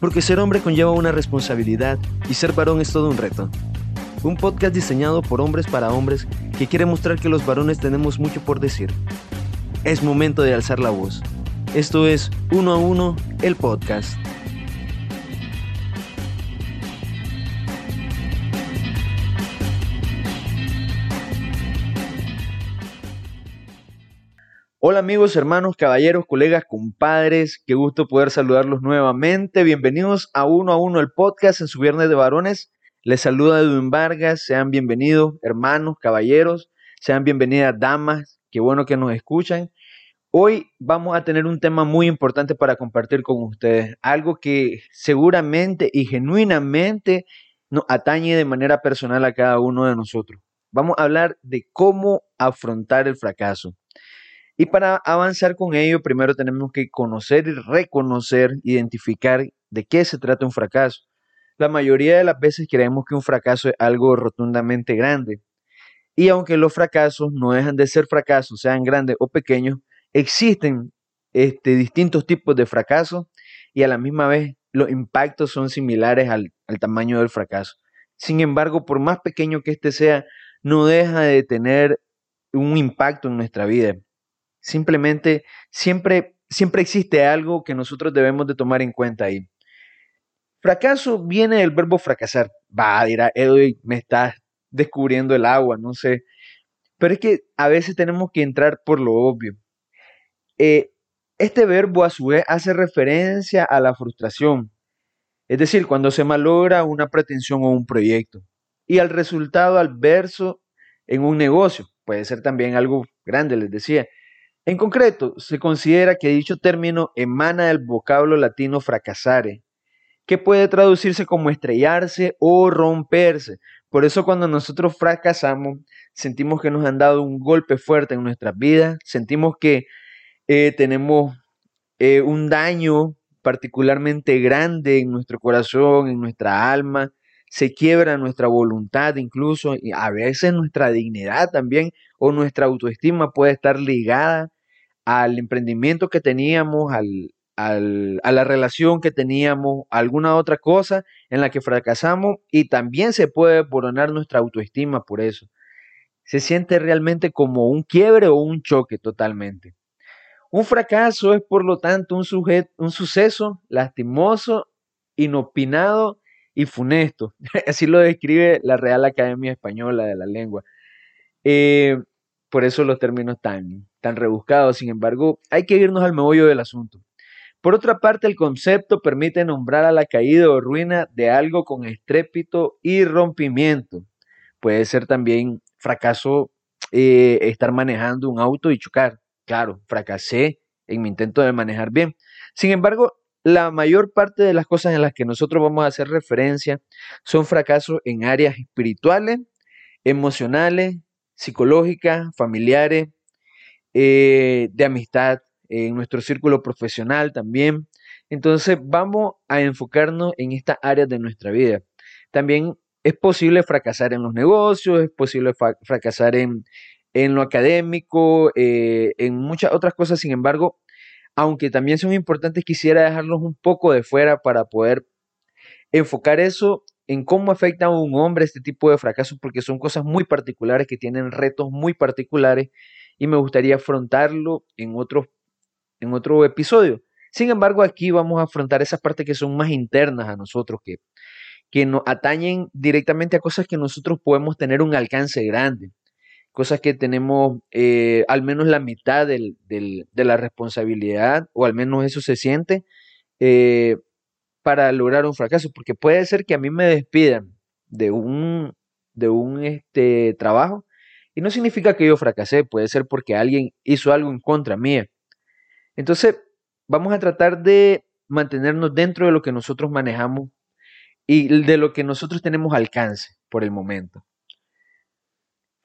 porque ser hombre conlleva una responsabilidad y ser varón es todo un reto. Un podcast diseñado por hombres para hombres que quiere mostrar que los varones tenemos mucho por decir. Es momento de alzar la voz. Esto es Uno a Uno, el podcast. Hola amigos, hermanos, caballeros, colegas, compadres, qué gusto poder saludarlos nuevamente. Bienvenidos a Uno a Uno el podcast en su viernes de varones. Les saluda Edwin Vargas, sean bienvenidos hermanos, caballeros, sean bienvenidas damas, qué bueno que nos escuchan. Hoy vamos a tener un tema muy importante para compartir con ustedes, algo que seguramente y genuinamente nos atañe de manera personal a cada uno de nosotros. Vamos a hablar de cómo afrontar el fracaso. Y para avanzar con ello, primero tenemos que conocer y reconocer, identificar de qué se trata un fracaso. La mayoría de las veces creemos que un fracaso es algo rotundamente grande. Y aunque los fracasos no dejan de ser fracasos, sean grandes o pequeños, existen este, distintos tipos de fracasos y a la misma vez los impactos son similares al, al tamaño del fracaso. Sin embargo, por más pequeño que éste sea, no deja de tener un impacto en nuestra vida. Simplemente siempre, siempre existe algo que nosotros debemos de tomar en cuenta ahí. Fracaso viene del verbo fracasar. Va, dirá Edwin, me estás descubriendo el agua, no sé. Pero es que a veces tenemos que entrar por lo obvio. Eh, este verbo a su vez hace referencia a la frustración, es decir, cuando se malogra una pretensión o un proyecto y al resultado adverso en un negocio. Puede ser también algo grande, les decía. En concreto, se considera que dicho término emana del vocablo latino fracasare, que puede traducirse como estrellarse o romperse. Por eso cuando nosotros fracasamos, sentimos que nos han dado un golpe fuerte en nuestras vidas, sentimos que eh, tenemos eh, un daño particularmente grande en nuestro corazón, en nuestra alma, se quiebra nuestra voluntad incluso, y a veces nuestra dignidad también o nuestra autoestima puede estar ligada al emprendimiento que teníamos, al, a la relación que teníamos, alguna otra cosa en la que fracasamos y también se puede coronar nuestra autoestima por eso. Se siente realmente como un quiebre o un choque totalmente. Un fracaso es por lo tanto un, sujeto, un suceso lastimoso, inopinado y funesto. Así lo describe la Real Academia Española de la Lengua. Eh, por eso los términos tan, tan rebuscados. Sin embargo, hay que irnos al meollo del asunto. Por otra parte, el concepto permite nombrar a la caída o ruina de algo con estrépito y rompimiento. Puede ser también fracaso eh, estar manejando un auto y chocar. Claro, fracasé en mi intento de manejar bien. Sin embargo, la mayor parte de las cosas en las que nosotros vamos a hacer referencia son fracasos en áreas espirituales, emocionales, psicológicas, familiares, eh, de amistad, en nuestro círculo profesional también. Entonces vamos a enfocarnos en estas áreas de nuestra vida. También es posible fracasar en los negocios, es posible fracasar en, lo académico, eh, en muchas otras cosas. Sin embargo, aunque también son importantes, quisiera dejarlos un poco de fuera para poder enfocar eso en cómo afecta a un hombre este tipo de fracasos, porque son cosas muy particulares que tienen retos muy particulares y me gustaría afrontarlo en otros en otro episodio. Sin embargo, aquí vamos a afrontar esas partes que son más internas a nosotros, que, que nos atañen directamente a cosas que nosotros podemos tener un alcance grande, cosas que tenemos eh, al menos la mitad de la responsabilidad, o al menos eso se siente, eh, para lograr un fracaso, porque puede ser que a mí me despidan de un, de un este, trabajo y no significa que yo fracasé, puede ser porque alguien hizo algo en contra mía. Entonces, vamos a tratar de mantenernos dentro de lo que nosotros manejamos y de lo que nosotros tenemos alcance por el momento.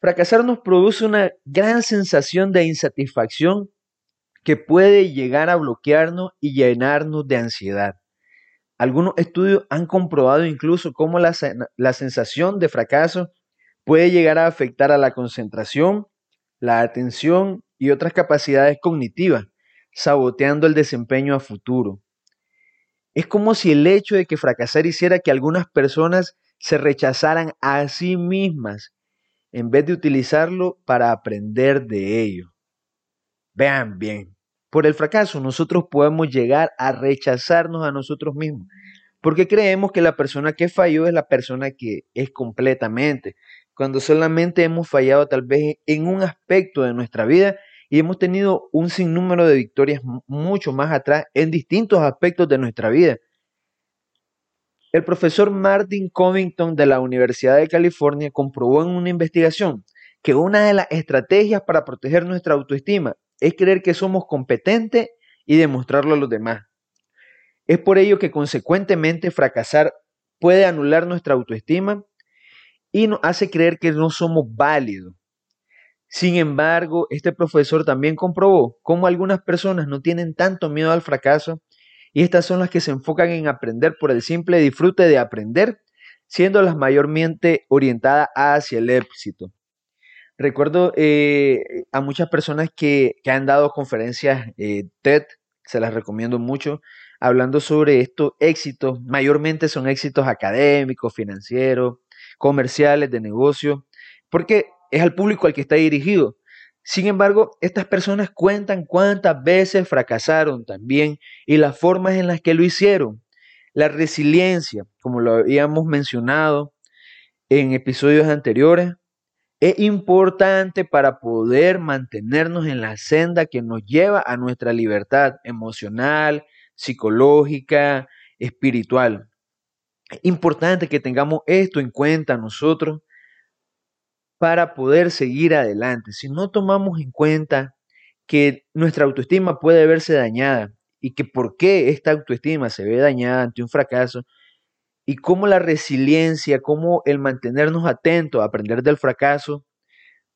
Fracasar nos produce una gran sensación de insatisfacción que puede llegar a bloquearnos y llenarnos de ansiedad. Algunos estudios han comprobado incluso cómo la, la, sensación de fracaso puede llegar a afectar a la concentración, la atención y otras capacidades cognitivas, saboteando el desempeño a futuro. Es como si el hecho de que fracasar hiciera que algunas personas se rechazaran a sí mismas en vez de utilizarlo para aprender de ello. Vean bien, por el fracaso nosotros podemos llegar a rechazarnos a nosotros mismos, porque creemos que la persona que falló es la persona que es completamente, cuando solamente hemos fallado tal vez en un aspecto de nuestra vida y hemos tenido un sinnúmero de victorias mucho más atrás en distintos aspectos de nuestra vida. El profesor Martin Covington de la Universidad de California comprobó en una investigación que una de las estrategias para proteger nuestra autoestima es creer que somos competentes y demostrarlo a los demás. Es por ello que consecuentemente fracasar puede anular nuestra autoestima y nos hace creer que no somos válidos. Sin embargo, este profesor también comprobó cómo algunas personas no tienen tanto miedo al fracaso y estas son las que se enfocan en aprender por el simple disfrute de aprender, siendo las mayormente orientadas hacia el éxito. Recuerdo eh, a muchas personas que, han dado conferencias eh, TED, se las recomiendo mucho, hablando sobre estos éxitos, mayormente son éxitos académicos, financieros, comerciales, de negocio, porque es al público al que está dirigido. Sin embargo, estas personas cuentan cuántas veces fracasaron también y las formas en las que lo hicieron. La resiliencia, como lo habíamos mencionado en episodios anteriores, es importante para poder mantenernos en la senda que nos lleva a nuestra libertad emocional, psicológica, espiritual. Importante que tengamos esto en cuenta nosotros para poder seguir adelante. Si no tomamos en cuenta que nuestra autoestima puede verse dañada y que por qué esta autoestima se ve dañada ante un fracaso y cómo la resiliencia, cómo el mantenernos atentos a aprender del fracaso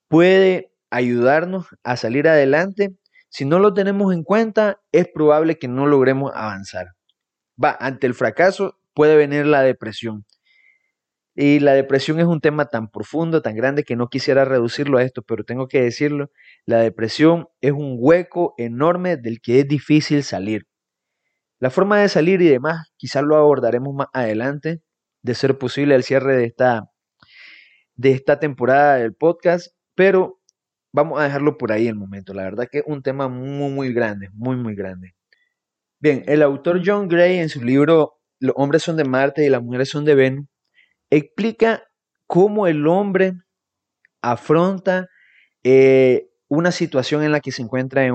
puede ayudarnos a salir adelante, si no lo tenemos en cuenta, es probable que no logremos avanzar. Va, ante el fracaso puede venir la depresión. Y la depresión es un tema tan profundo, tan grande, que no quisiera reducirlo a esto, pero tengo que decirlo, la depresión es un hueco enorme del que es difícil salir. La forma de salir y demás, quizás lo abordaremos más adelante, de ser posible el cierre de esta, de esta temporada del podcast, pero vamos a dejarlo por ahí el momento. La verdad que es un tema muy, muy grande, muy, muy grande. Bien, el autor John Gray en su libro Los hombres son de Marte y las mujeres son de Venus, explica cómo el hombre afronta eh, una situación en la que se encuentra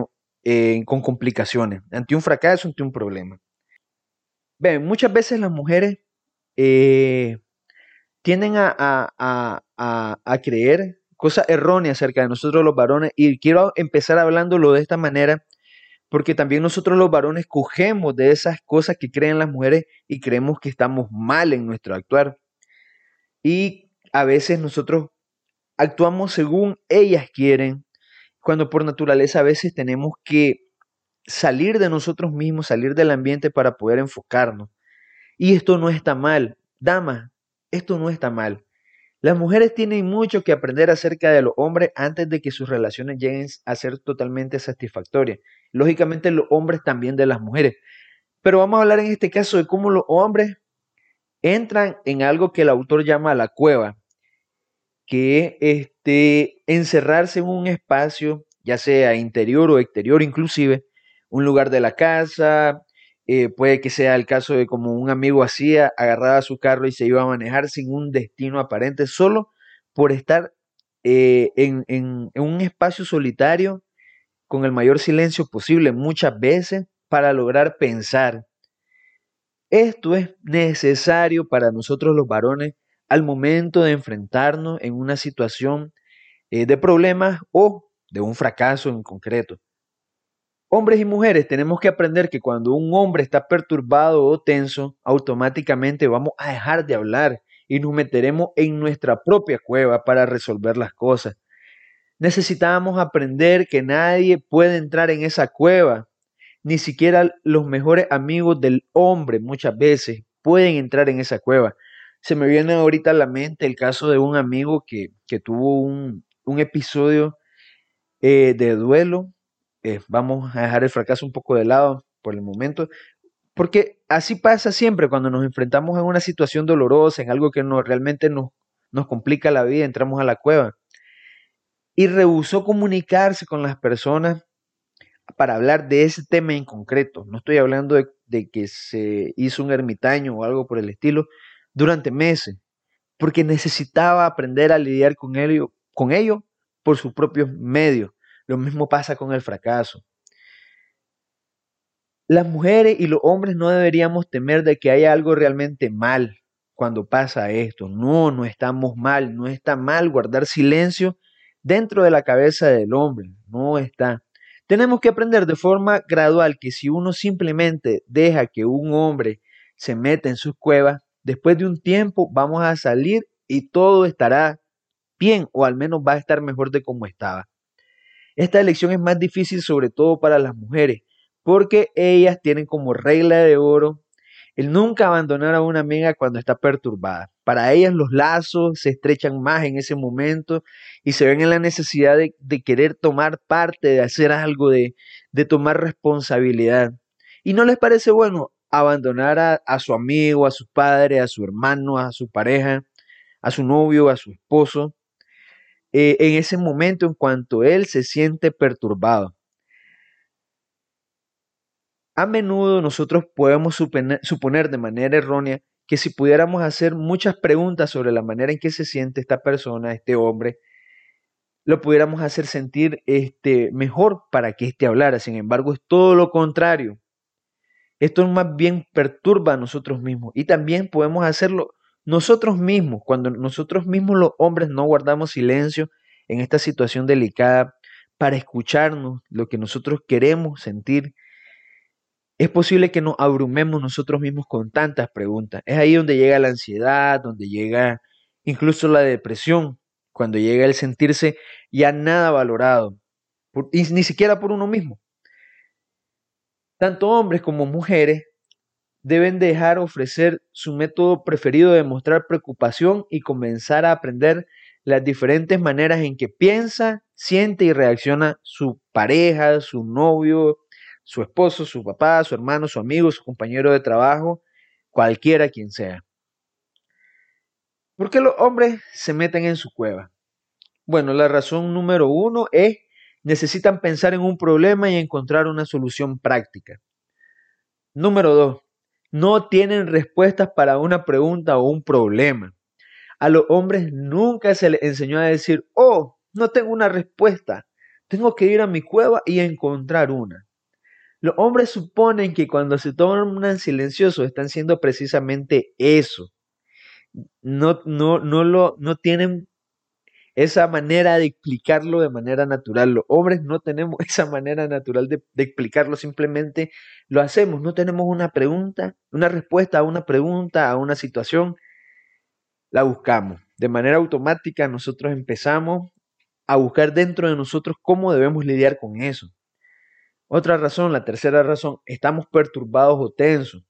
con complicaciones, ante un fracaso, ante un problema. Ven, muchas veces las mujeres eh, tienden a, creer cosas erróneas acerca de nosotros los varones y quiero empezar hablándolo de esta manera porque también nosotros los varones cogemos de esas cosas que creen las mujeres y creemos que estamos mal en nuestro actuar. Y a veces nosotros actuamos según ellas quieren, cuando por naturaleza a veces tenemos que salir de nosotros mismos, salir del ambiente para poder enfocarnos. Y esto no está mal. Damas, esto no está mal. Las mujeres tienen mucho que aprender acerca de los hombres antes de que sus relaciones lleguen a ser totalmente satisfactorias. Lógicamente los hombres también de las mujeres. Pero vamos a hablar en este caso de cómo los hombres entran en algo que el autor llama la cueva, que es este, encerrarse en un espacio, ya sea interior o exterior inclusive, un lugar de la casa, eh, puede que sea el caso de como un amigo hacía, agarraba su carro y se iba a manejar sin un destino aparente, solo por estar eh, en, en un espacio solitario con el mayor silencio posible muchas veces para lograr pensar, esto es necesario para nosotros los varones al momento de enfrentarnos en una situación eh, de problemas o de un fracaso en concreto. Hombres y mujeres tenemos que aprender que cuando un hombre está perturbado o tenso, automáticamente vamos a dejar de hablar y nos meteremos en nuestra propia cueva para resolver las cosas. Necesitamos aprender que nadie puede entrar en esa cueva ni siquiera los mejores amigos del hombre muchas veces pueden entrar en esa cueva. Se me viene ahorita a la mente el caso de un amigo que, tuvo un, episodio eh, de duelo. Eh, vamos a dejar el fracaso un poco de lado por el momento. Porque así pasa siempre cuando nos enfrentamos a una situación dolorosa, en algo que no, realmente nos, nos complica la vida, entramos a la cueva. Y rehusó comunicarse con las personas para hablar de ese tema en concreto. No estoy hablando de, de que se hizo un ermitaño o algo por el estilo durante meses, porque necesitaba aprender a lidiar con ello, con ello por sus propios medios. Lo mismo pasa con el fracaso. Las mujeres y los hombres no deberíamos temer de que haya algo realmente mal cuando pasa esto. No, no estamos mal, no está mal guardar silencio dentro de la cabeza del hombre, no está. Tenemos que aprender de forma gradual que si uno simplemente deja que un hombre se meta en sus cuevas, después de un tiempo vamos a salir y todo estará bien o al menos va a estar mejor de como estaba. Esta elección es más difícil sobre todo para las mujeres, porque ellas tienen como regla de oro el nunca abandonar a una amiga cuando está perturbada. Para ellas los lazos se estrechan más en ese momento y se ven en la necesidad de, querer tomar parte, de hacer algo, de, de, tomar responsabilidad. Y no les parece bueno abandonar a, a su amigo, a su padre, a su hermano, a su pareja, a su novio, a su esposo, eh, en ese momento en cuanto él se siente perturbado. A menudo nosotros podemos suponer, de manera errónea que si pudiéramos hacer muchas preguntas sobre la manera en que se siente esta persona, este hombre, lo pudiéramos hacer sentir este, mejor para que éste hablara. Sin embargo, es todo lo contrario. Esto más bien perturba a nosotros mismos y también podemos hacerlo nosotros mismos, cuando nosotros mismos los hombres no guardamos silencio en esta situación delicada para escucharnos lo que nosotros queremos sentir es posible que nos abrumemos nosotros mismos con tantas preguntas. Es ahí donde llega la ansiedad, donde llega incluso la depresión, cuando llega el sentirse ya nada valorado, y ni siquiera por uno mismo. Tanto hombres como mujeres deben dejar ofrecer su método preferido de mostrar preocupación y comenzar a aprender las diferentes maneras en que piensa, siente y reacciona su pareja, su novio, su esposo, su papá, su hermano, su amigo, su compañero de trabajo, cualquiera quien sea. ¿Por qué los hombres se meten en su cueva? Bueno, la razón número uno es necesitan pensar en un problema y encontrar una solución práctica. Número dos, no tienen respuestas para una pregunta o un problema. A los hombres nunca se les enseñó a decir, oh, no tengo una respuesta, tengo que ir a mi cueva y encontrar una. Los hombres suponen que cuando se tornan silenciosos están siendo precisamente eso. No, no, no, lo, no tienen esa manera de explicarlo de manera natural. Los hombres no tenemos esa manera natural de, explicarlo, simplemente lo hacemos. No tenemos una pregunta, una respuesta a una pregunta, a una situación, la buscamos. De manera automática nosotros empezamos a buscar dentro de nosotros cómo debemos lidiar con eso. Otra razón, la tercera razón, estamos perturbados o tensos.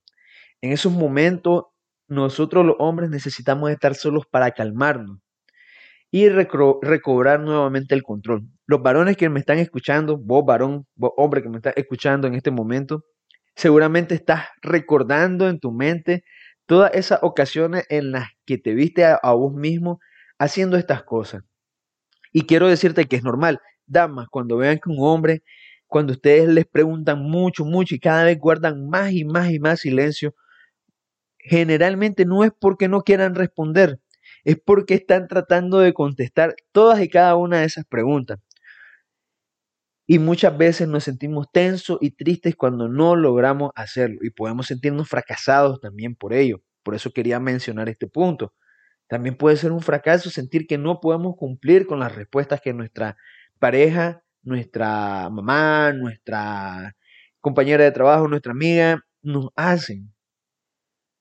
En esos momentos, nosotros los hombres necesitamos estar solos para calmarnos y recobrar nuevamente el control. Los varones que me están escuchando, vos varón, vos hombre que me estás escuchando en este momento, seguramente estás recordando en tu mente todas esas ocasiones en las que te viste a, a vos mismo haciendo estas cosas. Y quiero decirte que es normal. Damas, cuando vean que un hombre cuando ustedes les preguntan mucho, mucho y cada vez guardan más y más y más silencio, generalmente no es porque no quieran responder, es porque están tratando de contestar todas y cada una de esas preguntas. Y muchas veces nos sentimos tensos y tristes cuando no logramos hacerlo y podemos sentirnos fracasados también por ello. Por eso quería mencionar este punto. También puede ser un fracaso sentir que no podemos cumplir con las respuestas que nuestra pareja nuestra mamá, nuestra compañera de trabajo, nuestra amiga, nos hacen.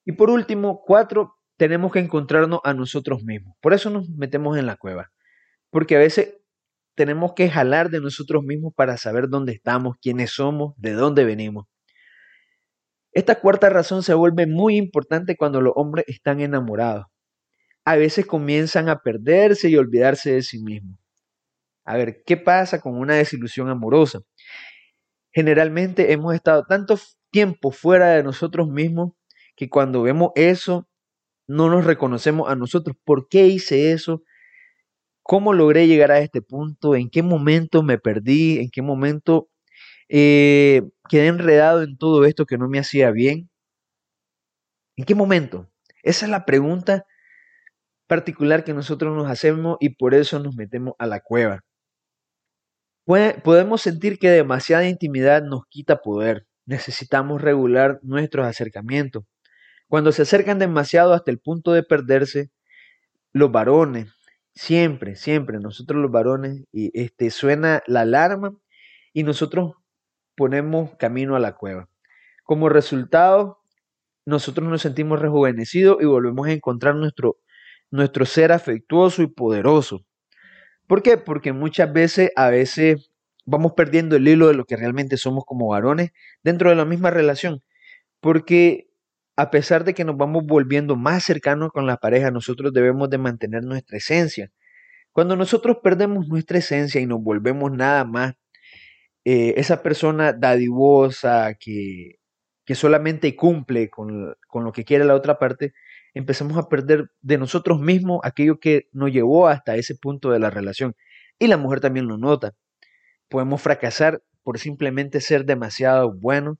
Y por último, cuatro, tenemos que encontrarnos a nosotros mismos. Por eso nos metemos en la cueva. Porque a veces tenemos que jalar de nosotros mismos para saber dónde estamos, quiénes somos, de dónde venimos. Esta cuarta razón se vuelve muy importante cuando los hombres están enamorados. A veces comienzan a perderse y olvidarse de sí mismos. A ver, ¿qué pasa con una desilusión amorosa? Generalmente hemos estado tanto tiempo fuera de nosotros mismos que cuando vemos eso no nos reconocemos a nosotros. ¿Por qué hice eso? ¿Cómo logré llegar a este punto? ¿En qué momento me perdí? ¿En qué momento eh, quedé enredado en todo esto que no me hacía bien? ¿En qué momento? Esa es la pregunta particular que nosotros nos hacemos y por eso nos metemos a la cueva. podemos sentir que demasiada intimidad nos quita poder. Necesitamos regular nuestros acercamientos. Cuando se acercan demasiado hasta el punto de perderse, los varones, siempre, siempre, nosotros los varones, y este, suena la alarma y nosotros ponemos camino a la cueva. Como resultado, nosotros nos sentimos rejuvenecidos y volvemos a encontrar nuestro, nuestro ser afectuoso y poderoso. ¿Por qué? Porque muchas veces, a veces, vamos perdiendo el hilo de lo que realmente somos como varones dentro de la misma relación. Porque a pesar de que nos vamos volviendo más cercanos con la pareja, nosotros debemos de mantener nuestra esencia. Cuando nosotros perdemos nuestra esencia y nos volvemos nada más eh, esa persona dadivosa que, que solamente cumple con, con, lo que quiere la otra parte, empezamos a perder de nosotros mismos aquello que nos llevó hasta ese punto de la relación. Y la mujer también lo nota. Podemos fracasar por simplemente ser demasiado buenos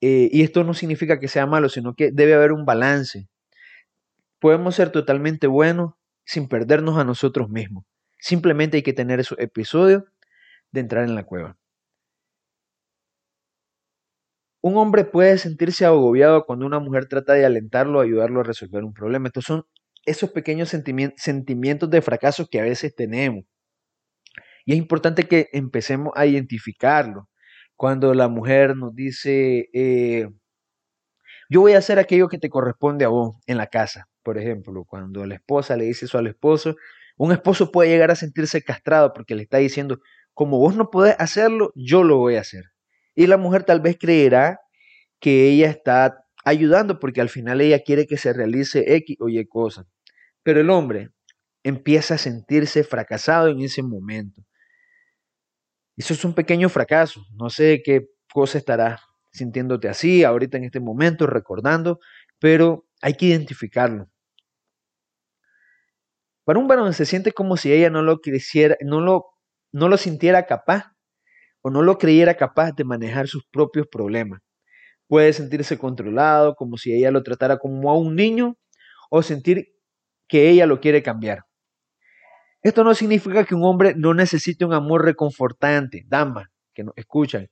eh, y esto no significa que sea malo, sino que debe haber un balance. Podemos ser totalmente buenos sin perdernos a nosotros mismos. Simplemente hay que tener esos episodios de entrar en la cueva. Un hombre puede sentirse agobiado cuando una mujer trata de alentarlo ayudarlo a resolver un problema. Estos son esos pequeños sentimientos de fracaso que a veces tenemos. Y es importante que empecemos a identificarlo cuando la mujer nos dice, eh, yo voy a hacer aquello que te corresponde a vos en la casa, por ejemplo, cuando la esposa le dice eso al esposo, un esposo puede llegar a sentirse castrado porque le está diciendo, como vos no podés hacerlo, yo lo voy a hacer. Y la mujer tal vez creerá que ella está ayudando porque al final ella quiere que se realice X o Y cosa. Pero el hombre empieza a sentirse fracasado en ese momento. Eso es un pequeño fracaso. No sé qué cosa estarás sintiéndote así ahorita en este momento, recordando, pero hay que identificarlo. Para un varón se siente como si ella no lo quisiera, no lo, no lo sintiera capaz o no lo creyera capaz de manejar sus propios problemas. Puede sentirse controlado, como si ella lo tratara como a un niño, o sentir que ella lo quiere cambiar. Esto no significa que un hombre no necesite un amor reconfortante, dama, que nos escuchan.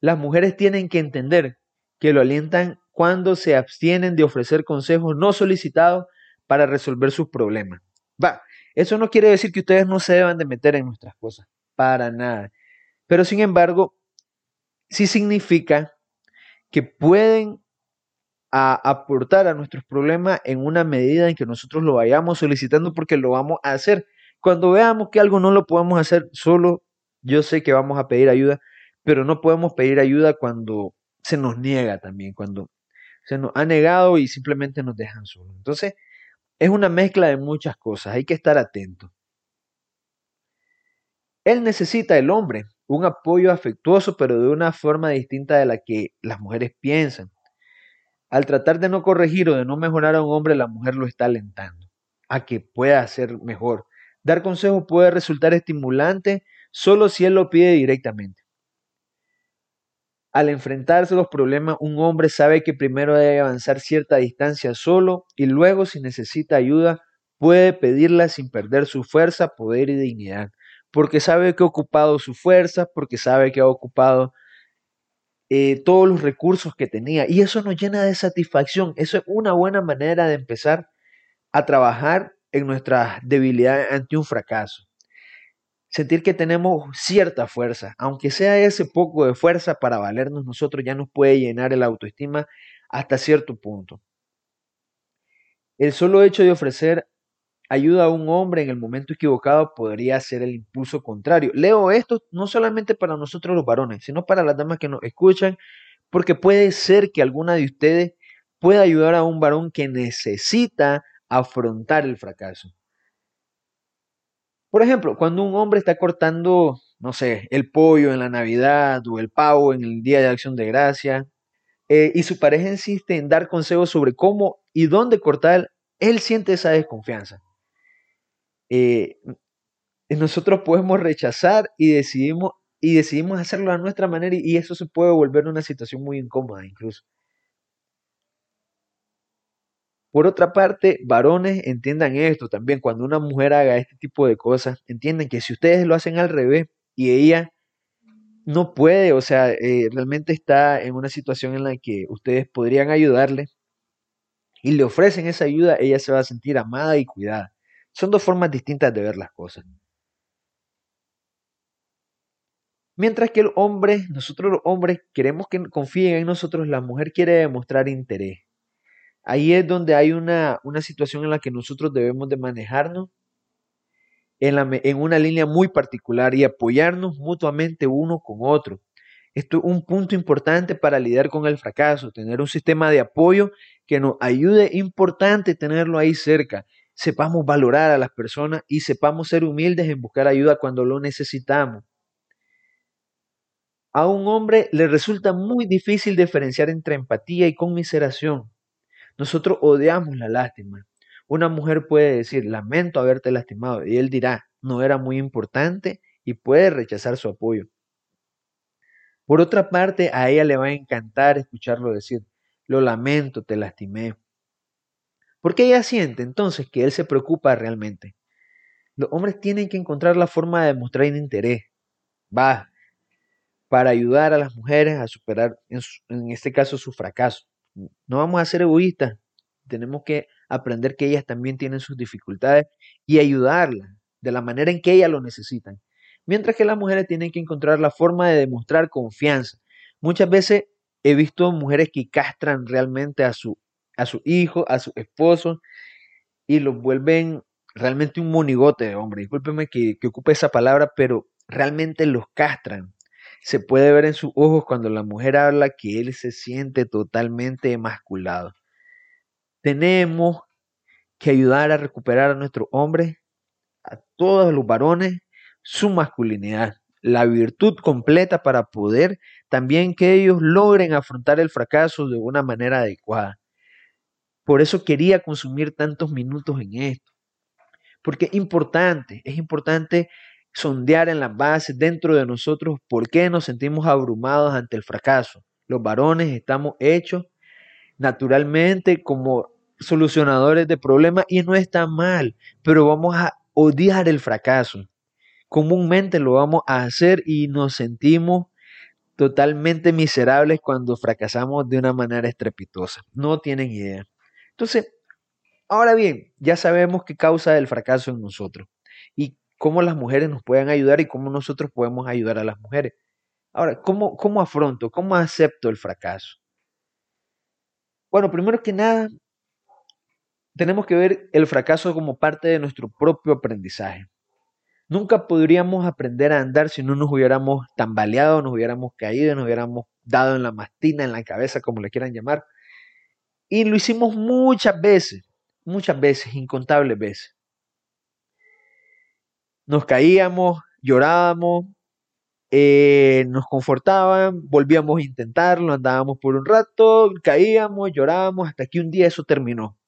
Las mujeres tienen que entender que lo alientan cuando se abstienen de ofrecer consejos no solicitados para resolver sus problemas. Va, eso no quiere decir que ustedes no se deban de meter en nuestras cosas, para nada. Pero sin embargo, sí significa que pueden aportar a nuestros problemas en una medida en que nosotros lo vayamos solicitando porque lo vamos a hacer. Cuando veamos que algo no lo podemos hacer solo, yo sé que vamos a pedir ayuda, pero no podemos pedir ayuda cuando se nos niega también, cuando se nos ha negado y simplemente nos dejan solos. Entonces, es una mezcla de muchas cosas, hay que estar atento. Él necesita, el hombre, un apoyo afectuoso, pero de una forma distinta de la que las mujeres piensan. Al tratar de no corregir o de no mejorar a un hombre, la mujer lo está alentando a que pueda ser mejor, Dar consejos puede resultar estimulante solo si él lo pide directamente. Al enfrentarse a los problemas, un hombre sabe que primero debe avanzar cierta distancia solo y luego, si necesita ayuda, puede pedirla sin perder su fuerza, poder y dignidad, porque sabe que ha ocupado su fuerza, porque sabe que ha ocupado eh, todos los recursos que tenía. Y eso nos llena de satisfacción. Eso es una buena manera de empezar a trabajar en nuestras debilidades ante un fracaso. Sentir que tenemos cierta fuerza, aunque sea ese poco de fuerza para valernos nosotros, ya nos puede llenar el autoestima hasta cierto punto. El solo hecho de ofrecer ayuda a un hombre en el momento equivocado podría ser el impulso contrario. Leo esto no solamente para nosotros los varones, sino para las damas que nos escuchan, porque puede ser que alguna de ustedes pueda ayudar a un varón que necesita afrontar el fracaso. Por ejemplo, cuando un hombre está cortando, no sé, el pollo en la Navidad o el pavo en el Día de Acción de Gracia, eh, y su pareja insiste en dar consejos sobre cómo y dónde cortar, él siente esa desconfianza. Eh, nosotros podemos rechazar y decidimos, y decidimos hacerlo a nuestra manera y eso se puede volver una situación muy incómoda incluso. Por otra parte, varones entiendan esto también, cuando una mujer haga este tipo de cosas, entiendan que si ustedes lo hacen al revés y ella no puede, o sea, eh, realmente está en una situación en la que ustedes podrían ayudarle y le ofrecen esa ayuda, ella se va a sentir amada y cuidada. Son dos formas distintas de ver las cosas. Mientras que el hombre, nosotros los hombres queremos que confíen en nosotros, la mujer quiere demostrar interés. Ahí es donde hay una, una situación en la que nosotros debemos de manejarnos en, la, en una línea muy particular y apoyarnos mutuamente uno con otro. Esto es un punto importante para lidiar con el fracaso, tener un sistema de apoyo que nos ayude, importante tenerlo ahí cerca. Sepamos valorar a las personas y sepamos ser humildes en buscar ayuda cuando lo necesitamos. A un hombre le resulta muy difícil diferenciar entre empatía y conmiseración. Nosotros odiamos la lástima. Una mujer puede decir, lamento haberte lastimado, y él dirá, no era muy importante, y puede rechazar su apoyo. Por otra parte, a ella le va a encantar escucharlo decir, lo lamento, te lastimé. Porque ella siente entonces que él se preocupa realmente. Los hombres tienen que encontrar la forma de mostrar interés. Va, para ayudar a las mujeres a superar, en, este caso, su fracaso. No vamos a ser egoístas, tenemos que aprender que ellas también tienen sus dificultades y ayudarlas de la manera en que ellas lo necesitan. Mientras que las mujeres tienen que encontrar la forma de demostrar confianza. Muchas veces he visto mujeres que castran realmente a su, a su hijo, a su esposo y los vuelven realmente un monigote de hombre. Discúlpeme que, que ocupe esa palabra, pero realmente los castran. Se puede ver en sus ojos cuando la mujer habla que él se siente totalmente emasculado. Tenemos que ayudar a recuperar a nuestros hombres, a todos los varones, su masculinidad, la virtud completa para poder también que ellos logren afrontar el fracaso de una manera adecuada. Por eso quería consumir tantos minutos en esto, porque es importante, es importante sondear en las bases dentro de nosotros por qué nos sentimos abrumados ante el fracaso. Los varones estamos hechos naturalmente como solucionadores de problemas y no está mal, pero vamos a odiar el fracaso. Comúnmente lo vamos a hacer y nos sentimos totalmente miserables cuando fracasamos de una manera estrepitosa. No tienen idea. Entonces, ahora bien, ya sabemos qué causa el fracaso en nosotros. Y cómo las mujeres nos pueden ayudar y cómo nosotros podemos ayudar a las mujeres. Ahora, ¿cómo, cómo afronto, cómo acepto el fracaso? Bueno, primero que nada, tenemos que ver el fracaso como parte de nuestro propio aprendizaje. Nunca podríamos aprender a andar si no nos hubiéramos tambaleado, nos hubiéramos caído, nos hubiéramos dado en la mastina, en la cabeza, como le quieran llamar. Y lo hicimos muchas veces, muchas veces, incontables veces nos caíamos, llorábamos, eh, nos confortaban, volvíamos a intentarlo, andábamos por un rato, caíamos, llorábamos, hasta que un día eso terminó.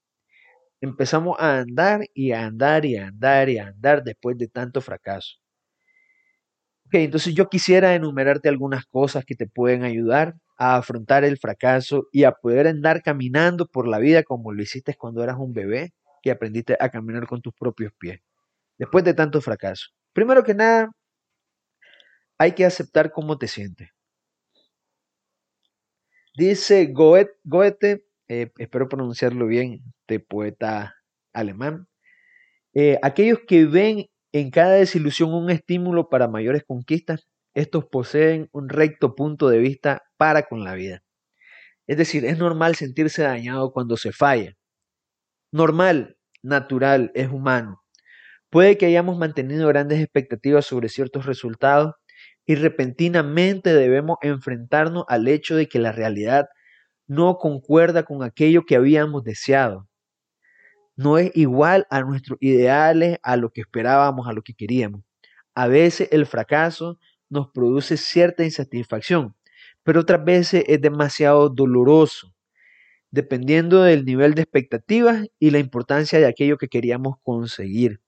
Empezamos a andar y a andar y a andar y a andar después de tanto fracaso. Ok, entonces yo quisiera enumerarte algunas cosas que te pueden ayudar a afrontar el fracaso y a poder andar caminando por la vida como lo hiciste cuando eras un bebé y aprendiste a caminar con tus propios pies después de tanto fracaso? Primero que nada, hay que aceptar cómo te sientes. Dice Goethe, eh, espero pronunciarlo bien, de poeta alemán, eh, aquellos que ven en cada desilusión un estímulo para mayores conquistas, estos poseen un recto punto de vista para con la vida. Es decir, es normal sentirse dañado cuando se falla. Normal, natural, es humano. Puede que hayamos mantenido grandes expectativas sobre ciertos resultados y repentinamente debemos enfrentarnos al hecho de que la realidad no concuerda con aquello que habíamos deseado. No es igual a nuestros ideales, a lo que esperábamos, a lo que queríamos. A veces el fracaso nos produce cierta insatisfacción, pero otras veces es demasiado doloroso, dependiendo del nivel de expectativas y la importancia de aquello que queríamos conseguir.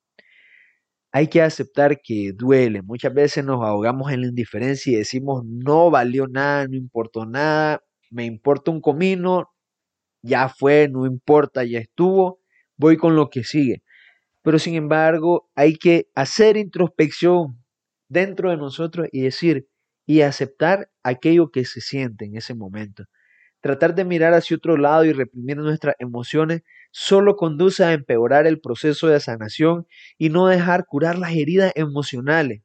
Hay que aceptar que duele. Muchas veces nos ahogamos en la indiferencia y decimos, no valió nada, no importó nada, me importa un comino, ya fue, no importa, ya estuvo, voy con lo que sigue. Pero sin embargo, hay que hacer introspección dentro de nosotros y decir y aceptar aquello que se siente en ese momento. Tratar de mirar hacia otro lado y reprimir nuestras emociones solo conduce a empeorar el proceso de sanación y no dejar curar las heridas emocionales.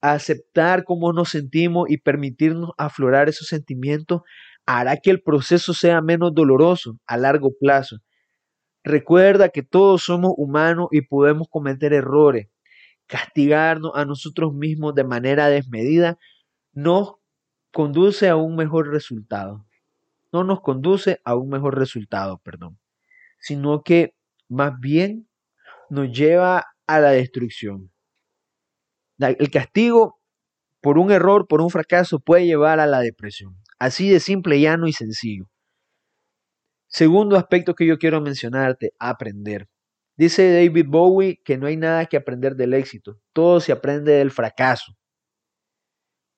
Aceptar cómo nos sentimos y permitirnos aflorar esos sentimientos hará que el proceso sea menos doloroso a largo plazo. Recuerda que todos somos humanos y podemos cometer errores. Castigarnos a nosotros mismos de manera desmedida nos conduce a un mejor resultado. No nos conduce a un mejor resultado, perdón, sino que más bien nos lleva a la destrucción. El castigo por un error, por un fracaso, puede llevar a la depresión. Así de simple, llano y sencillo. Segundo aspecto que yo quiero mencionarte, aprender. Dice David Bowie que no hay nada que aprender del éxito, todo se aprende del fracaso.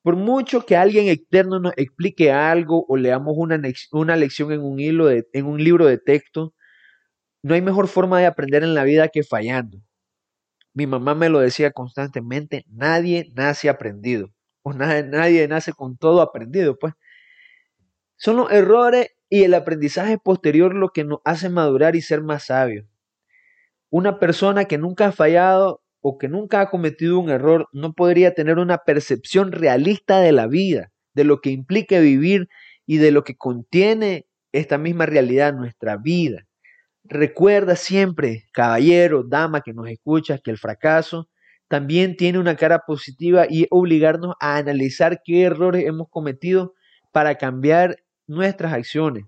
Por mucho que alguien externo nos explique algo o leamos una, una lección en un, hilo en un libro de texto, no hay mejor forma de aprender en la vida que fallando. Mi mamá me lo decía constantemente, nadie nace aprendido, o nadie, nace con todo aprendido, pues. Son los errores y el aprendizaje posterior lo que nos hace madurar y ser más sabios. Una persona que nunca ha fallado o que nunca ha cometido un error no podría tener una percepción realista de la vida, de lo que implica vivir y de lo que contiene esta misma realidad, nuestra vida. Recuerda siempre, caballero, dama que nos escucha, que el fracaso también tiene una cara positiva y obligarnos a analizar qué errores hemos cometido para cambiar nuestras acciones.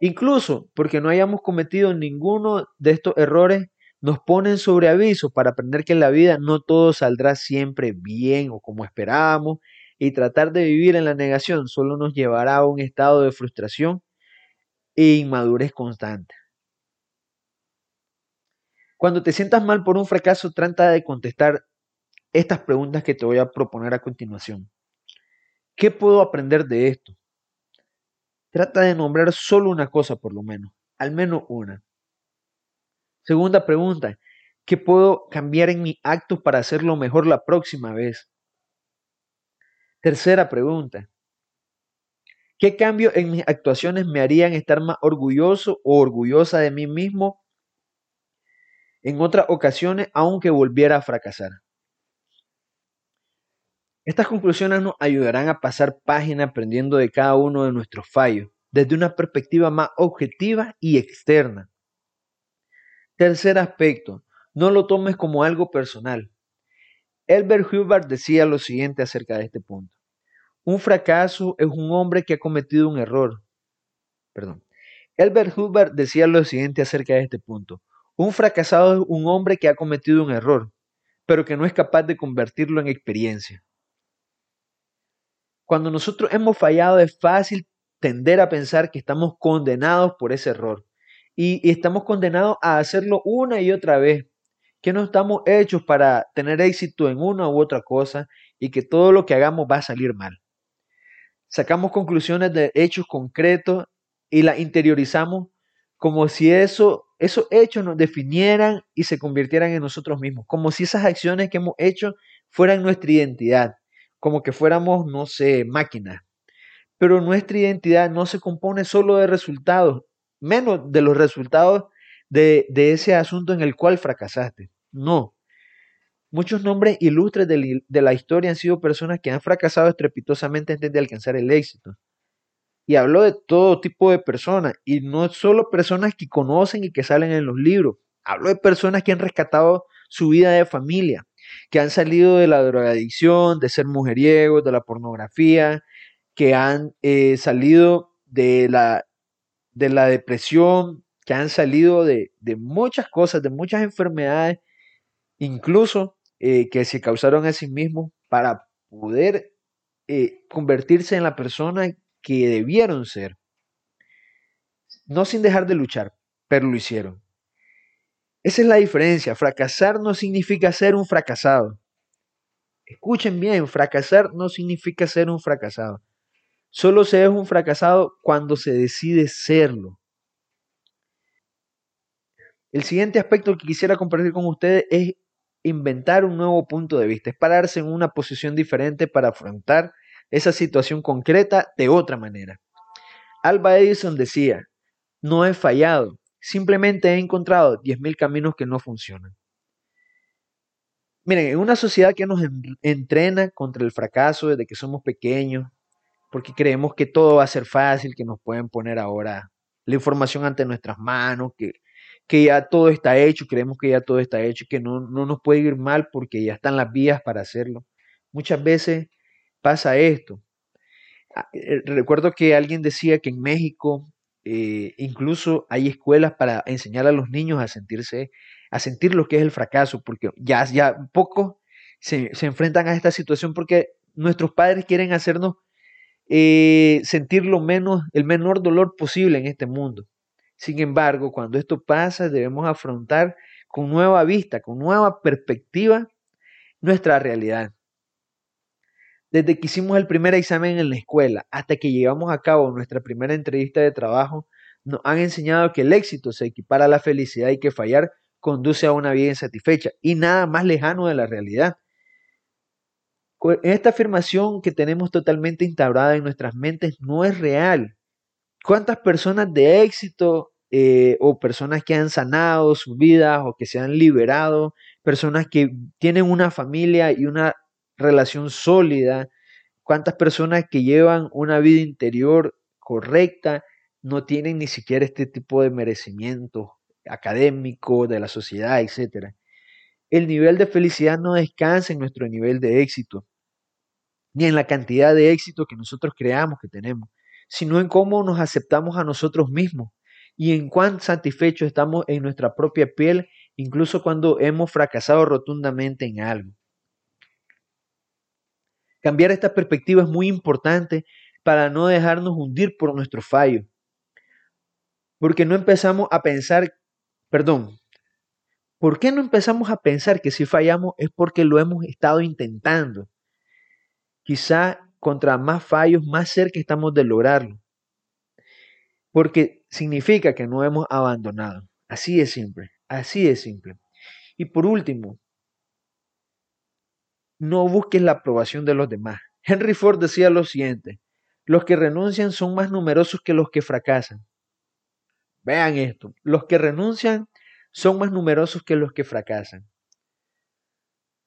Incluso porque no hayamos cometido ninguno de estos errores, nos ponen sobre aviso para aprender que en la vida no todo saldrá siempre bien o como esperábamos y tratar de vivir en la negación solo nos llevará a un estado de frustración e inmadurez constante. Cuando te sientas mal por un fracaso, trata de contestar estas preguntas que te voy a proponer a continuación. ¿Qué puedo aprender de esto? Trata de nombrar solo una cosa por lo menos, al menos una. Segunda pregunta, ¿qué puedo cambiar en mi acto para hacerlo mejor la próxima vez? Tercera pregunta, ¿qué cambio en mis actuaciones me harían estar más orgulloso o orgullosa de mí mismo en otras ocasiones aunque volviera a fracasar? Estas conclusiones nos ayudarán a pasar página aprendiendo de cada uno de nuestros fallos desde una perspectiva más objetiva y externa. Tercer aspecto, no lo tomes como algo personal. Elbert Hubbard decía lo siguiente acerca de este punto. Un fracaso es un hombre que ha cometido un error. Perdón. Elbert Hubbard decía lo siguiente acerca de este punto. Un fracasado es un hombre que ha cometido un error, pero que no es capaz de convertirlo en experiencia. Cuando nosotros hemos fallado es fácil tender a pensar que estamos condenados por ese error y, estamos condenados a hacerlo una y otra vez, que no estamos hechos para tener éxito en una u otra cosa y que todo lo que hagamos va a salir mal. Sacamos conclusiones de hechos concretos y las interiorizamos como si eso, esos hechos nos definieran y se convirtieran en nosotros mismos, como si esas acciones que hemos hecho fueran nuestra identidad como que fuéramos, no sé, máquinas. Pero nuestra identidad no se compone solo de resultados, menos de los resultados de, ese asunto en el cual fracasaste. No. Muchos nombres ilustres de, de la historia han sido personas que han fracasado estrepitosamente antes de alcanzar el éxito. Y hablo de todo tipo de personas, y no solo personas que conocen y que salen en los libros. Hablo de personas que han rescatado su vida de familia, que han salido de la drogadicción, de ser mujeriegos, de la pornografía, que han eh, salido de la, de la depresión, que han salido de, muchas cosas, de muchas enfermedades, incluso eh, que se causaron a sí mismos para poder eh, convertirse en la persona que debieron ser. No sin dejar de luchar, pero lo hicieron. Esa es la diferencia. Fracasar no significa ser un fracasado. Escuchen bien, fracasar no significa ser un fracasado. Solo se es un fracasado cuando se decide serlo. El siguiente aspecto que quisiera compartir con ustedes es inventar un nuevo punto de vista, es pararse en una posición diferente para afrontar esa situación concreta de otra manera. Alba Edison decía, no he fallado, simplemente he encontrado 10.000 caminos que no funcionan. Miren, en una sociedad que nos entrena contra el fracaso desde que somos pequeños, porque creemos que todo va a ser fácil, que nos pueden poner ahora la información ante nuestras manos, que, que ya todo está hecho, creemos que ya todo está hecho, que no, no nos puede ir mal porque ya están las vías para hacerlo. Muchas veces pasa esto. Ah, eh, recuerdo que alguien decía que en México eh, incluso hay escuelas para enseñar a los niños a sentirse a sentir lo que es el fracaso, porque ya, ya poco se, enfrentan a esta situación porque nuestros padres quieren hacernos eh, sentir lo menos, el menor dolor posible en este mundo. Sin embargo, cuando esto pasa, debemos afrontar con nueva vista, con nueva perspectiva, nuestra realidad. Desde que hicimos el primer examen en la escuela hasta que llevamos a cabo nuestra primera entrevista de trabajo, nos han enseñado que el éxito se equipara a la felicidad y que fallar conduce a una vida insatisfecha y nada más lejano de la realidad. Esta afirmación que tenemos totalmente instaurada en nuestras mentes no es real. ¿Cuántas personas de éxito eh, o personas que han sanado sus vidas o que se han liberado, personas que tienen una familia y una relación sólida, cuántas personas que llevan una vida interior correcta no tienen ni siquiera este tipo de merecimiento académico, de la sociedad, etc. El nivel de felicidad no descansa en nuestro nivel de éxito, ni en la cantidad de éxito que nosotros creamos que tenemos, sino en cómo nos aceptamos a nosotros mismos y en cuán satisfechos estamos en nuestra propia piel, incluso cuando hemos fracasado rotundamente en algo. Cambiar esta perspectiva es muy importante para no dejarnos hundir por nuestro fallo. Porque no empezamos a pensar Perdón, ¿por qué no empezamos a pensar que si fallamos es porque lo hemos estado intentando? Quizá contra más fallos, más cerca estamos de lograrlo. Porque significa que no hemos abandonado. Así es simple, así es simple. Y por último, no busques la aprobación de los demás. Henry Ford decía lo siguiente, los que renuncian son más numerosos que los que fracasan. Vean esto, los que renuncian son más numerosos que los que fracasan.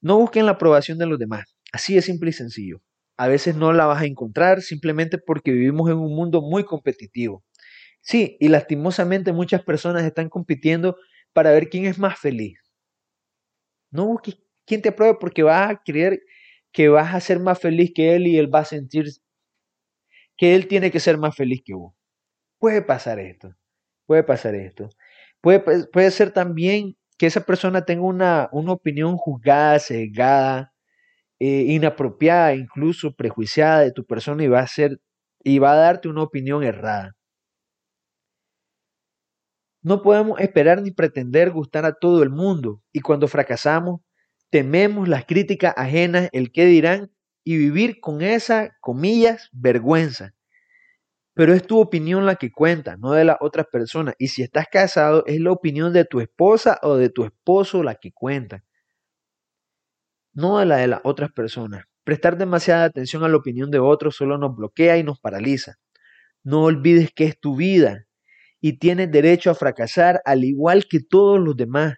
No busquen la aprobación de los demás, así es simple y sencillo. A veces no la vas a encontrar simplemente porque vivimos en un mundo muy competitivo. Sí, y lastimosamente muchas personas están compitiendo para ver quién es más feliz. No busques quién te apruebe porque vas a creer que vas a ser más feliz que él y él va a sentir que él tiene que ser más feliz que vos. Puede pasar esto puede pasar esto. Puede, puede ser también que esa persona tenga una, opinión juzgada, cegada, eh, inapropiada, incluso prejuiciada de tu persona y va a ser y va a darte una opinión errada. No podemos esperar ni pretender gustar a todo el mundo y cuando fracasamos tememos las críticas ajenas, el qué dirán y vivir con esa, comillas, vergüenza pero es tu opinión la que cuenta, no de la otra persona. Y si estás casado, es la opinión de tu esposa o de tu esposo la que cuenta, no de la de las otras personas. Prestar demasiada atención a la opinión de otros solo nos bloquea y nos paraliza. No olvides que es tu vida y tienes derecho a fracasar al igual que todos los demás.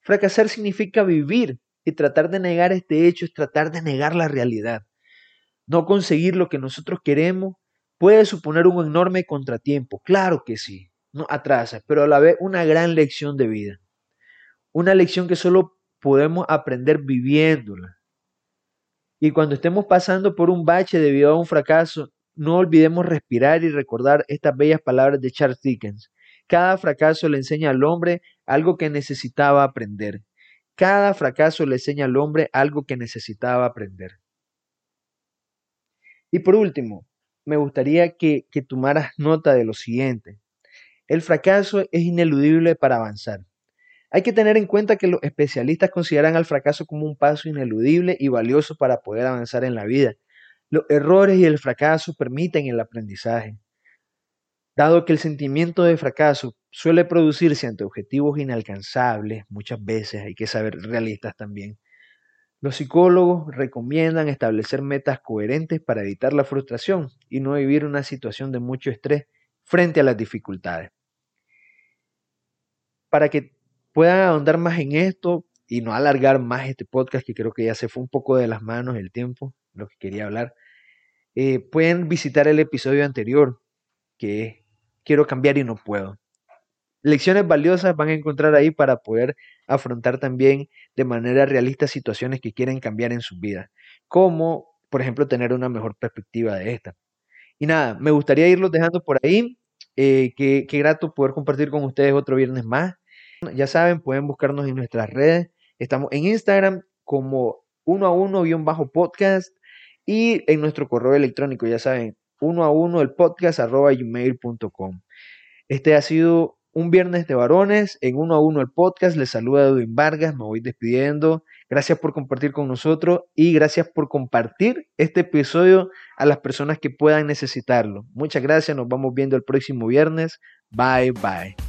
Fracasar significa vivir y tratar de negar este hecho es tratar de negar la realidad. No conseguir lo que nosotros queremos puede suponer un enorme contratiempo, claro que sí, no atrasa, pero a la vez una gran lección de vida. Una lección que solo podemos aprender viviéndola. Y cuando estemos pasando por un bache debido a un fracaso, no olvidemos respirar y recordar estas bellas palabras de Charles Dickens. Cada fracaso le enseña al hombre algo que necesitaba aprender. Cada fracaso le enseña al hombre algo que necesitaba aprender. Y por último, me gustaría que, que tomaras nota de lo siguiente. El fracaso es ineludible para avanzar. Hay que tener en cuenta que los especialistas consideran al fracaso como un paso ineludible y valioso para poder avanzar en la vida. Los errores y el fracaso permiten el aprendizaje. Dado que el sentimiento de fracaso suele producirse ante objetivos inalcanzables, muchas veces hay que saber realistas también. Los psicólogos recomiendan establecer metas coherentes para evitar la frustración y no vivir una situación de mucho estrés frente a las dificultades. Para que puedan ahondar más en esto y no alargar más este podcast, que creo que ya se fue un poco de las manos el tiempo, lo que quería hablar, eh, pueden visitar el episodio anterior, que es Quiero cambiar y no puedo. Lecciones valiosas van a encontrar ahí para poder afrontar también de manera realista situaciones que quieren cambiar en su vida, como por ejemplo tener una mejor perspectiva de esta. Y nada, me gustaría irlos dejando por ahí. Eh, qué, qué grato poder compartir con ustedes otro viernes más. Ya saben, pueden buscarnos en nuestras redes. Estamos en Instagram como uno a uno guion bajo podcast y en nuestro correo electrónico, ya saben, uno a uno el podcast arroba gmail.com. Este ha sido un viernes de varones en uno a uno el podcast. Les saluda Edwin Vargas, me voy despidiendo. Gracias por compartir con nosotros y gracias por compartir este episodio a las personas que puedan necesitarlo. Muchas gracias, nos vamos viendo el próximo viernes. Bye bye.